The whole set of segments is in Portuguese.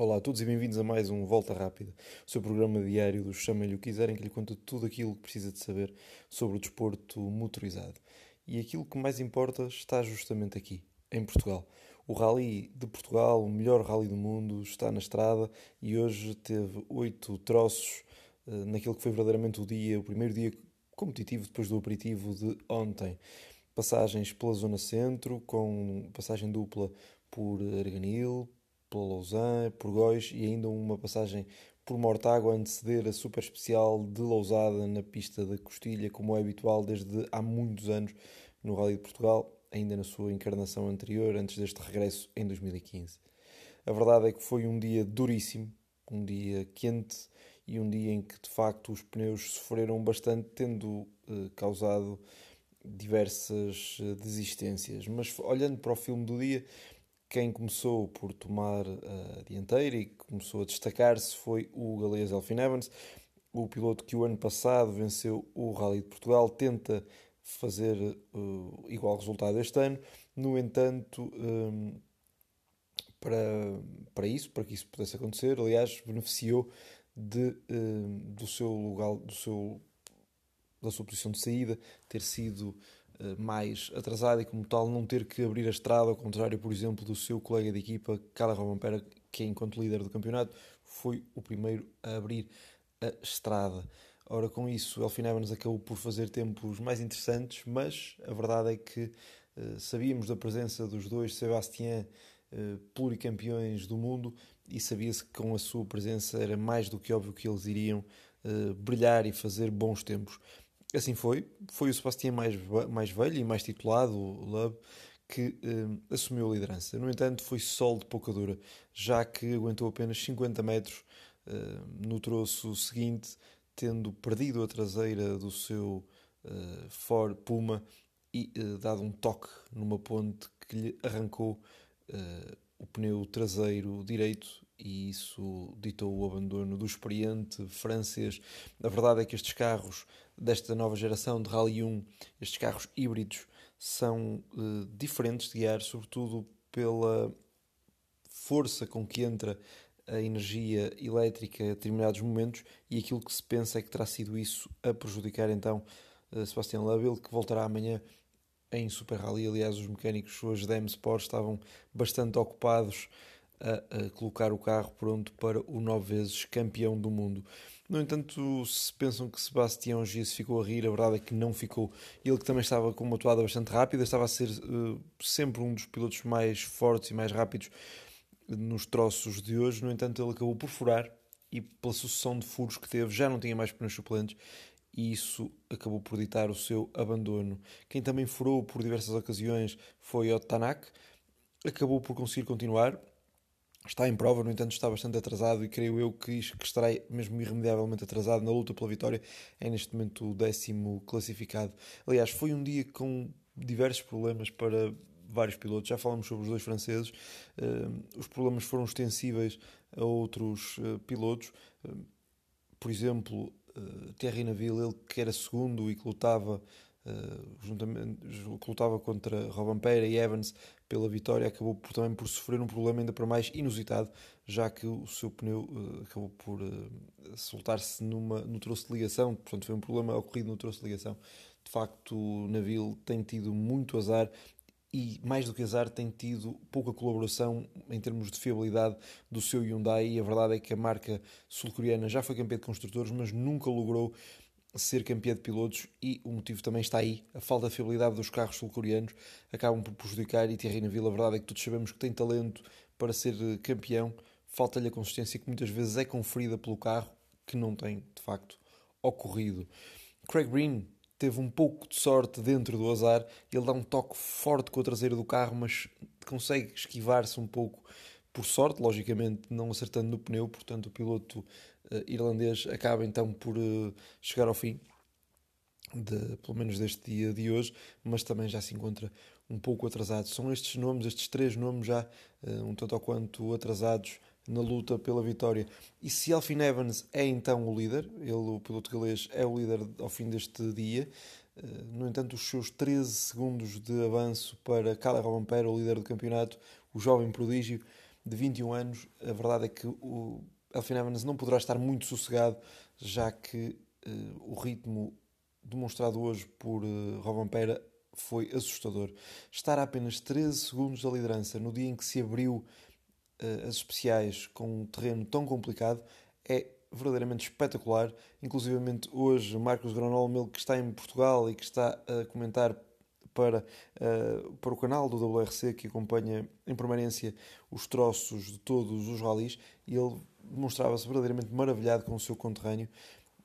Olá a todos e bem-vindos a mais um Volta Rápida, o seu programa diário do Chamem-lhe o quiserem, que lhe conta tudo aquilo que precisa de saber sobre o desporto motorizado. E aquilo que mais importa está justamente aqui, em Portugal. O Rally de Portugal, o melhor rally do mundo, está na estrada e hoje teve oito troços uh, naquele que foi verdadeiramente o dia, o primeiro dia competitivo depois do aperitivo de ontem. Passagens pela zona centro, com passagem dupla por Arganil, pela Lausanne, por Góis e ainda uma passagem por Mortágua a anteceder a super especial de Lousada na pista da Costilha, como é habitual desde há muitos anos no Rally de Portugal, ainda na sua encarnação anterior, antes deste regresso em 2015. A verdade é que foi um dia duríssimo, um dia quente e um dia em que de facto os pneus sofreram bastante, tendo eh, causado diversas eh, desistências. Mas olhando para o filme do dia, quem começou por tomar a dianteira e começou a destacar-se foi o galês Elfin Evans, o piloto que o ano passado venceu o Rally de Portugal, tenta fazer uh, igual resultado este ano. No entanto, um, para, para isso, para que isso pudesse acontecer, aliás, beneficiou de, um, do seu lugar, do seu, da sua posição de saída ter sido eh, mais atrasado e, como tal, não ter que abrir a estrada, ao contrário, por exemplo, do seu colega de equipa, Carla Romampera, que, enquanto líder do campeonato, foi o primeiro a abrir a estrada. Ora, com isso, Elfin Evans acabou por fazer tempos mais interessantes, mas a verdade é que uh, sabíamos da presença dos dois Sebastián uh, pluricampeões do mundo e sabia-se que com a sua presença era mais do que óbvio que eles iriam brilhar e fazer bons tempos. Assim foi. Foi o Sebastião mais, mais velho e mais titulado, o Love, que eh, assumiu a liderança. No entanto, foi sol de pouca dura, já que aguentou apenas 50 metros eh, no troço seguinte, tendo perdido a traseira do seu eh, Ford Puma e dado um toque numa ponte que lhe arrancou o pneu traseiro direito e isso ditou o abandono do experiente francês. A verdade é que estes carros desta nova geração de Rally 1, estes carros híbridos, são uh, diferentes de guiar, sobretudo pela força com que entra a energia elétrica a determinados momentos e aquilo que se pensa é que terá sido isso a prejudicar então uh, Sebastian Loeb, que voltará amanhã em Super Rally. Aliás, os mecânicos da M-Sport estavam bastante ocupados a, a, colocar o carro pronto para o nove vezes campeão do mundo. No entanto, se pensam que Sebastião Gies ficou a rir, a verdade é que não ficou. Ele que também estava com uma toada bastante rápida, estava a ser uh, sempre um dos pilotos mais fortes e mais rápidos nos troços de hoje. No entanto, ele acabou por furar e pela sucessão de furos que teve, já não tinha mais pneus suplentes e isso acabou por ditar o seu abandono. Quem também furou por diversas ocasiões foi o Tanak, acabou por conseguir continuar. Está em prova, no entanto, está bastante atrasado e creio eu que, que estará mesmo irremediavelmente atrasado na luta pela vitória. É neste momento o décimo classificado. Aliás, foi um dia com diversos problemas para vários pilotos. Já falamos sobre os dois franceses. Uh, os problemas foram extensíveis a outros uh, pilotos. Uh, por exemplo, Thierry Neville, ele que era segundo e que lutava, uh, juntamente, que lutava contra Robampeira e Evans pela vitória, acabou por, também por sofrer um problema ainda para mais inusitado, já que o seu pneu uh, acabou por soltar-se no troço de ligação, portanto foi um problema ocorrido no troço de ligação. De facto, o Neville tem tido muito azar e mais do que azar tem tido pouca colaboração em termos de fiabilidade do seu Hyundai e a verdade é que a marca sul-coreana já foi campeã de construtores mas nunca logrou ser campeã de pilotos e o motivo também está aí. A falta de fiabilidade dos carros sul-coreanos acabam por prejudicar e Thierry Neville a verdade é que todos sabemos que tem talento para ser campeão. Falta-lhe a consistência que muitas vezes é conferida pelo carro que não tem de facto ocorrido. Craig Breen teve um pouco de sorte dentro do azar. Ele dá um toque forte com a traseira do carro, mas consegue esquivar-se um pouco por sorte, logicamente não acertando no pneu. Portanto, o piloto uh, irlandês acaba então por uh, chegar ao fim, de, pelo menos deste dia de hoje, mas também já se encontra um pouco atrasado. São estes nomes, estes três nomes já uh, um tanto ou quanto atrasados na luta pela vitória. E se Alfin Evans é então o líder, ele, o piloto galês, é o líder ao fim deste dia, no entanto, os seus 13 segundos de avanço para Cala Robampera, o líder do campeonato, o jovem prodígio, de 21 anos, a verdade é que o Elfyn Evans não poderá estar muito sossegado, já que uh, o ritmo demonstrado hoje por uh, Robin Pera foi assustador. Estar a apenas 13 segundos da liderança no dia em que se abriu uh, as especiais com um terreno tão complicado é verdadeiramente espetacular. Inclusivamente hoje, Marcos Granol, que está em Portugal e que está a comentar para, uh, para o canal do WRC, que acompanha em permanência os troços de todos os ralis, e ele demonstrava-se verdadeiramente maravilhado com o seu conterrâneo.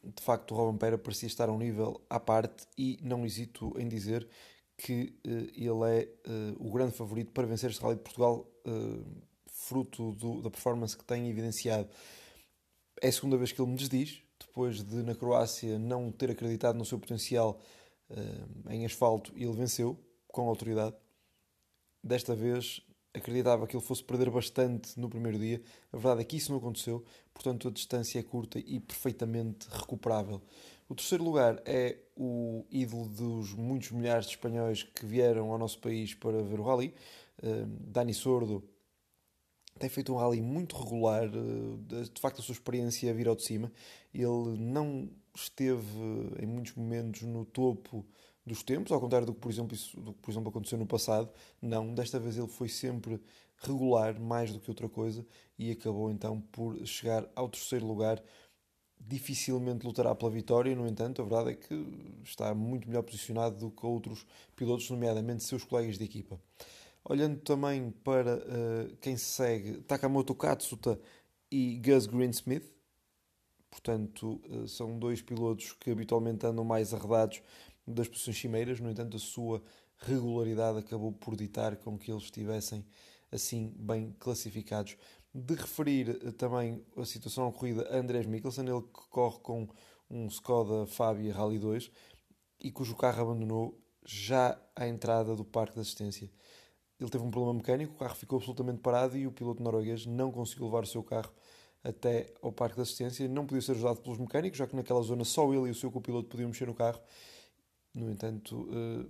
De facto, o Robin Pera parecia estar a um nível à parte e não hesito em dizer que uh, ele é uh, o grande favorito para vencer este Rally de Portugal, fruto do, da performance que tem evidenciado. É a segunda vez que ele me desdiz, depois de na Croácia não ter acreditado no seu potencial em asfalto e ele venceu com autoridade. Desta vez acreditava que ele fosse perder bastante no primeiro dia. A verdade é que isso não aconteceu, portanto a distância é curta e perfeitamente recuperável. O terceiro lugar é o ídolo dos muitos milhares de espanhóis que vieram ao nosso país para ver o rally. Uh, Dani Sordo tem feito um rally muito regular, eh, de facto a sua experiência a vir ao de cima. Ele não esteve em muitos momentos no topo dos tempos, ao contrário do que, por exemplo, isso, do que, por exemplo, aconteceu no passado. Não, desta vez ele foi sempre regular, mais do que outra coisa, e acabou então por chegar ao terceiro lugar. Dificilmente lutará pela vitória, no entanto, a verdade é que está muito melhor posicionado do que outros pilotos, nomeadamente seus colegas de equipa. Olhando também para uh, quem segue, Takamoto Katsuta e Gus Greensmith, portanto, uh, são dois pilotos que habitualmente andam mais arredados das posições cimeiras, no entanto, a sua regularidade acabou por ditar com que eles estivessem assim bem classificados. De referir uh, também a situação ocorrida a Andrés Mikkelsen, ele que corre com um Skoda Fabia Rally 2 e cujo carro abandonou já à entrada do parque de assistência. Ele teve um problema mecânico, o carro ficou absolutamente parado e o piloto norueguês não conseguiu levar o seu carro até ao parque de assistência. Não podia ser ajudado pelos mecânicos, já que naquela zona só ele e o seu copiloto podiam mexer no carro. No entanto, uh,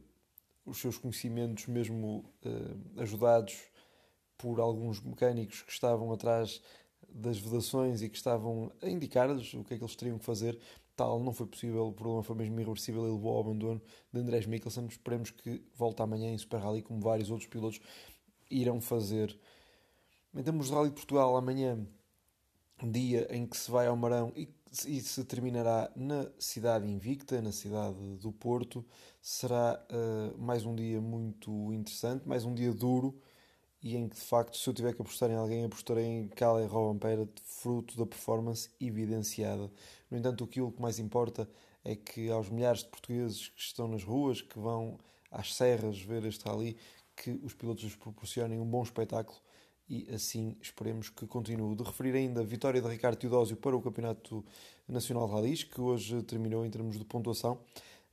os seus conhecimentos, mesmo uh, ajudados por alguns mecânicos que estavam atrás das vedações e que estavam a indicar-lhes o que é que eles teriam que fazer, tal não foi possível, o problema foi mesmo irreversível e levou ao abandono de Andrés Mikkelsen. Esperemos que volte amanhã em Super Rally, como vários outros pilotos irão fazer. Em termos de Rally de Portugal, amanhã, dia em que se vai ao Marão e, e se terminará na cidade invicta, na cidade do Porto, será uh, mais um dia muito interessante, mais um dia duro e em que de facto, se eu tiver que apostar em alguém, apostarei em Cala e Robin fruto da performance evidenciada. No entanto, aquilo que mais importa é que aos milhares de portugueses que estão nas ruas, que vão às serras ver este rally, que os pilotos lhes proporcionem um bom espetáculo e assim esperemos que continue. De referir ainda a vitória de Ricardo Teodósio para o Campeonato Nacional de Rallys, que hoje terminou em termos de pontuação.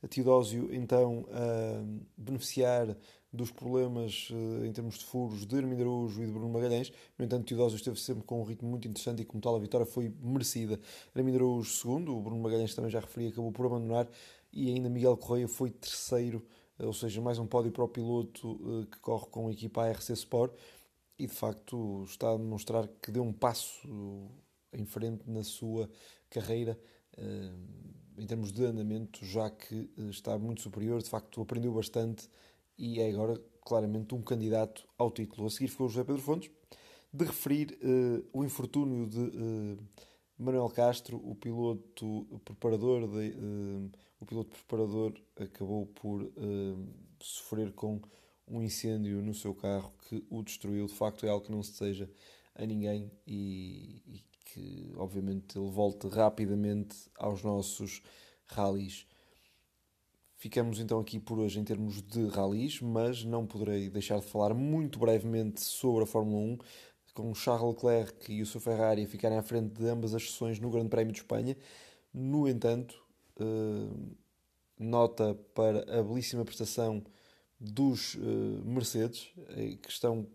A Teodósio então a beneficiar dos problemas uh, em termos de furos de Armindo Araújo e de Bruno Magalhães. No entanto, Teodósio esteve sempre com um ritmo muito interessante e, como tal, a vitória foi merecida. Armindo Araújo, segundo, o Bruno Magalhães também já referi, acabou por abandonar e ainda Miguel Correia foi terceiro, uh, ou seja, mais um pódio para o piloto uh, que corre com a equipa ARC Sport e, de facto, está a demonstrar que deu um passo em frente na sua carreira em termos de andamento, já que está muito superior, de facto aprendeu bastante e é agora claramente um candidato ao título. A seguir ficou o José Pedro Fontes, de referir uh, o infortúnio de Manuel Castro, o piloto preparador, de, o piloto preparador acabou por sofrer com um incêndio no seu carro que o destruiu. De facto, é algo que não se deseja a ninguém e, e que, obviamente, ele volte rapidamente aos nossos rallies. Ficamos então aqui por hoje em termos de rallies, mas não poderei deixar de falar muito brevemente sobre a Fórmula 1, com Charles Leclerc e o seu Ferrari a ficarem à frente de ambas as sessões no Grande Prémio de Espanha. No entanto, eh, nota para a belíssima prestação dos eh, Mercedes, eh, que estão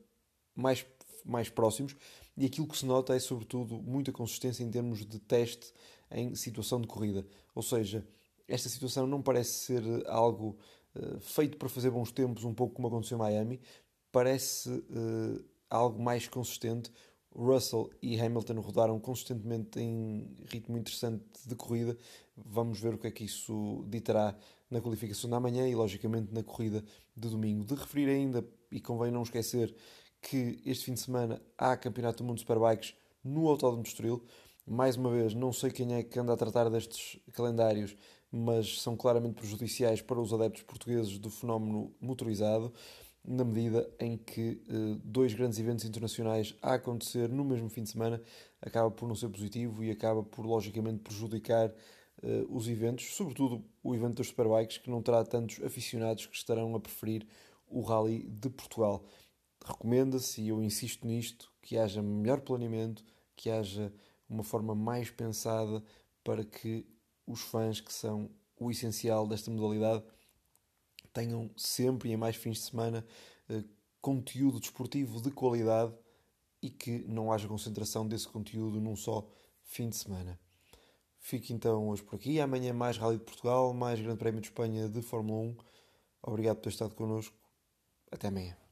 mais, mais próximos, e aquilo que se nota é, sobretudo, muita consistência em termos de teste em situação de corrida. Ou seja, esta situação não parece ser algo uh, feito para fazer bons tempos, um pouco como aconteceu em Miami, parece uh, algo mais consistente, Russell e Hamilton rodaram consistentemente em ritmo interessante de corrida. Vamos ver o que é que isso ditará na qualificação da manhã e, logicamente, na corrida de domingo. De referir ainda, e convém não esquecer, que este fim de semana há Campeonato do Mundo de Superbikes no Autódromo de Estoril. Mais uma vez, não sei quem é que anda a tratar destes calendários, mas são claramente prejudiciais para os adeptos portugueses do fenómeno motorizado na medida em que uh, dois grandes eventos internacionais a acontecer no mesmo fim de semana acaba por não ser positivo e acaba por, logicamente, prejudicar uh, os eventos, sobretudo o evento das Superbikes, que não terá tantos aficionados que estarão a preferir o Rally de Portugal. Recomenda-se, e eu insisto nisto, que haja melhor planeamento, que haja uma forma mais pensada para que os fãs, que são o essencial desta modalidade, tenham sempre e em mais fins de semana eh, conteúdo desportivo de qualidade e que não haja concentração desse conteúdo num só fim de semana. Fique então hoje por aqui. Amanhã mais Rally de Portugal, mais Grande Prémio de Espanha de Fórmula 1. Obrigado por ter estado connosco. Até amanhã.